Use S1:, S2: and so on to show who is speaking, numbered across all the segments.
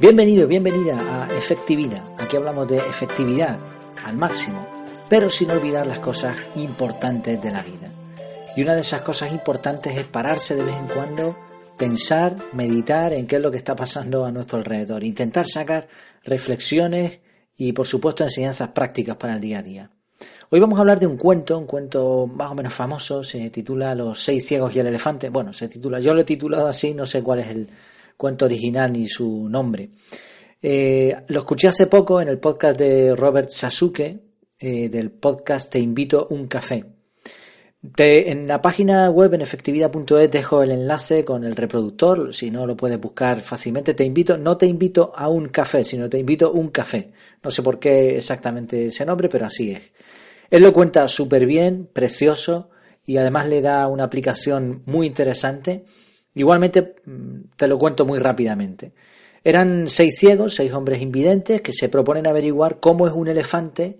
S1: Bienvenido, bienvenida a Efectividad. Aquí hablamos de efectividad al máximo, pero sin olvidar las cosas importantes de la vida. Y una de esas cosas importantes es pararse de vez en cuando, pensar, meditar en qué es lo que está pasando a nuestro alrededor, intentar sacar reflexiones y por supuesto enseñanzas prácticas para el día a día. Hoy vamos a hablar de un cuento, un cuento más o menos famoso, se titula Los seis ciegos y el elefante. Bueno, se titula, yo lo he titulado así, no sé cuál es el, cuento original ni su nombre. Eh, lo escuché hace poco en el podcast de Robert Sasuke, eh, del podcast Te invito un café. en la página web en efectividad.es dejo el enlace con el reproductor, si no lo puedes buscar fácilmente. Te invito, no te invito a un café, sino te invito un café. No sé por qué exactamente ese nombre, pero así es. Él lo cuenta súper bien, precioso, y además le da una aplicación muy interesante Igualmente, mm, te lo cuento muy rápidamente. Eran seis ciegos, seis hombres invidentes, que se proponen averiguar cómo es un elefante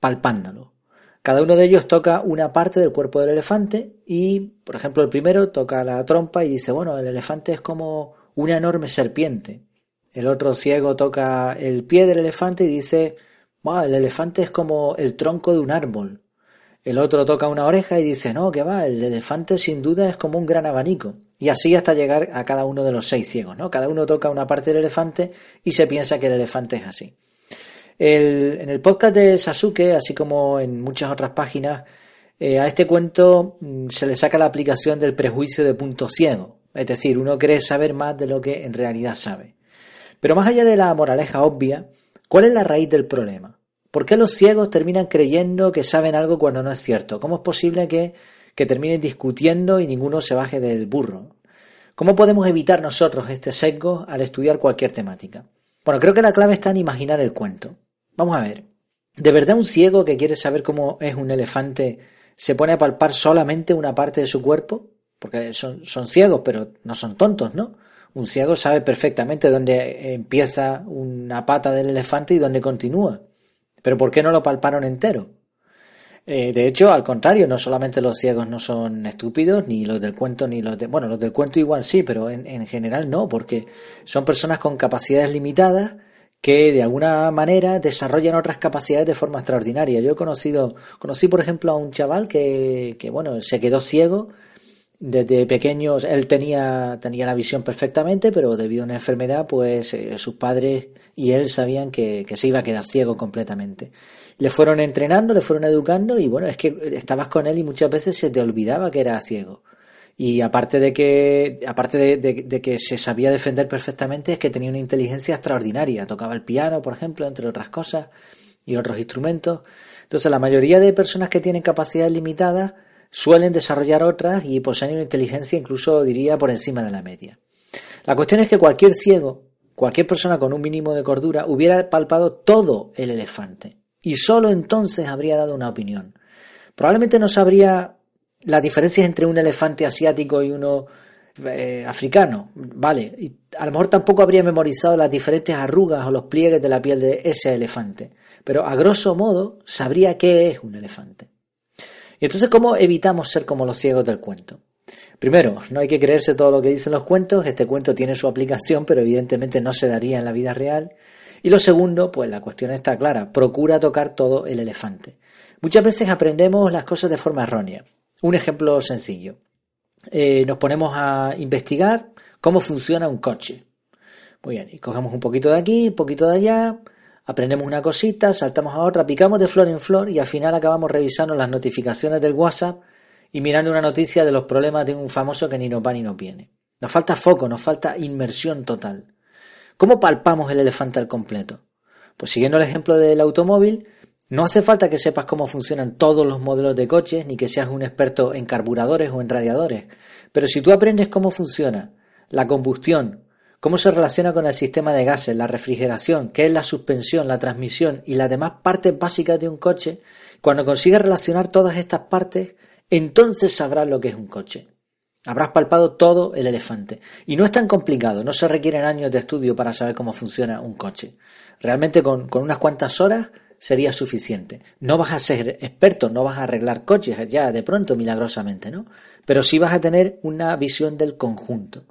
S1: palpándolo. Cada uno de ellos toca una parte del cuerpo del elefante y, por ejemplo, el primero toca la trompa y dice, bueno, el elefante es como una enorme serpiente. El otro ciego toca el pie del elefante y dice, bueno, el elefante es como el tronco de un árbol. El otro toca una oreja y dice, no, que va, el elefante sin duda es como un gran abanico. Y así hasta llegar a cada uno de los seis ciegos, ¿no? Cada uno toca una parte del elefante y se piensa que el elefante es así. en el podcast de Sasuke, así como en muchas otras páginas, eh, a este cuento mm, se le saca la aplicación del prejuicio de punto ciego. Es decir, uno cree saber más de lo que en realidad sabe. Pero más allá de la moraleja obvia, ¿cuál es la raíz del problema? ¿Por qué los ciegos terminan creyendo que saben algo cuando no es cierto? ¿Cómo es posible que, que terminen discutiendo y ninguno se baje del burro? ¿Cómo podemos evitar nosotros este sesgo al estudiar cualquier temática? Bueno, creo que la clave está en imaginar el cuento. Vamos a ver. ¿De verdad un ciego que quiere saber cómo es un elefante se pone a palpar solamente una parte de su cuerpo? Porque son, son ciegos, pero no son tontos, ¿no? Un ciego sabe perfectamente dónde empieza una pata del elefante y dónde continúa. Pero ¿por qué no lo palparon entero? Eh, de hecho, al contrario, no solamente los ciegos no son estúpidos, ni los del cuento, ni los de... Bueno, los del cuento igual sí, pero en, en general no, porque son personas con capacidades limitadas que de alguna manera desarrollan otras capacidades de forma extraordinaria. Yo he conocido, conocí por ejemplo a un chaval que, que bueno, se quedó ciego desde pequeños él tenía, tenía la visión perfectamente, pero debido a una enfermedad, pues eh, sus padres y él sabían que, se iba a quedar ciego completamente. Le fueron entrenando, le fueron educando y bueno, es que estabas con él y muchas veces se te olvidaba que era ciego. Y aparte de que, aparte de, de, que se sabía defender perfectamente, es que tenía una inteligencia extraordinaria. Tocaba el piano, por ejemplo, entre otras cosas, y otros instrumentos. Entonces, la mayoría de personas que tienen capacidades limitadas, suelen desarrollar otras y poseen una inteligencia incluso diría por encima de la media. La cuestión es que cualquier ciego, cualquier persona con un mínimo de cordura hubiera palpado todo el elefante y solo entonces habría dado una opinión. Probablemente no sabría las diferencias entre un elefante asiático y uno eh, africano, vale, y a lo mejor tampoco habría memorizado las diferentes arrugas o los pliegues de la piel de ese elefante, pero a grosso modo sabría qué es un elefante. Y entonces, ¿cómo evitamos ser como los ciegos del cuento? Primero, no hay que creerse todo lo que dicen los cuentos, este cuento tiene su aplicación, pero evidentemente no se daría en la vida real. Y lo segundo, pues la cuestión está clara, procura tocar todo el elefante. Muchas veces aprendemos las cosas de forma errónea. Un ejemplo sencillo. Eh, nos ponemos a investigar cómo funciona un coche. Muy bien, y cogemos un poquito de aquí, un poquito de allá, aprendemos una cosita, saltamos a otra, picamos de flor en flor y al final acabamos revisando las notificaciones del WhatsApp y mirando una noticia de los problemas de un famoso que ni nos va ni nos viene. Nos falta foco, nos falta inmersión total. ¿Cómo palpamos el elefante al completo? Pues siguiendo el ejemplo del automóvil, no hace falta que sepas cómo funcionan todos los modelos de coches, ni que seas un experto en carburadores o en radiadores, pero si tú aprendes cómo funciona la combustión, cómo se relaciona con el sistema de gases, la refrigeración, qué es la suspensión, la transmisión y las demás partes básicas de un coche, cuando consigues relacionar todas estas partes, entonces sabrás lo que es un coche. Habrás palpado todo el elefante. Y no es tan complicado, no se requieren años de estudio para saber cómo funciona un coche. Realmente con, con unas cuantas horas sería suficiente. No vas a ser experto, no vas a arreglar coches ya de pronto milagrosamente, ¿no? Pero sí vas a tener una visión del conjunto.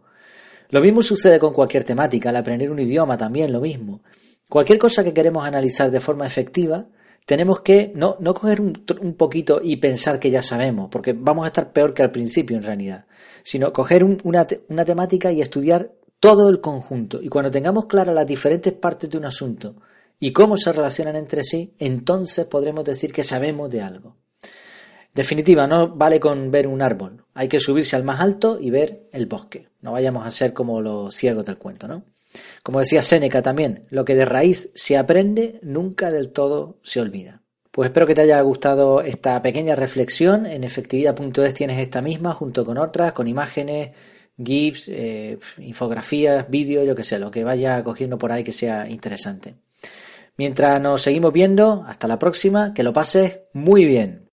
S1: Lo mismo sucede con cualquier temática, al aprender un idioma también lo mismo. Cualquier cosa que queremos analizar de forma efectiva, tenemos que no, no coger un, poquito y pensar que ya sabemos, porque vamos a estar peor que al principio en realidad, sino coger una, una temática y estudiar todo el conjunto. Y cuando tengamos claras las diferentes partes de un asunto y cómo se relacionan entre sí, entonces podremos decir que sabemos de algo. Definitiva, no vale con ver un árbol, hay que subirse al más alto y ver el bosque. No vayamos a ser como los ciegos del cuento, ¿no? Como decía Séneca también, lo que de raíz se aprende nunca del todo se olvida. Pues espero que te haya gustado esta pequeña reflexión. En efectividad.es tienes esta misma junto con otras, con imágenes, GIFs, eh, infografías, vídeos, yo que sé, lo que vaya cogiendo por ahí que sea interesante. Mientras nos seguimos viendo, hasta la próxima, que lo pases muy bien.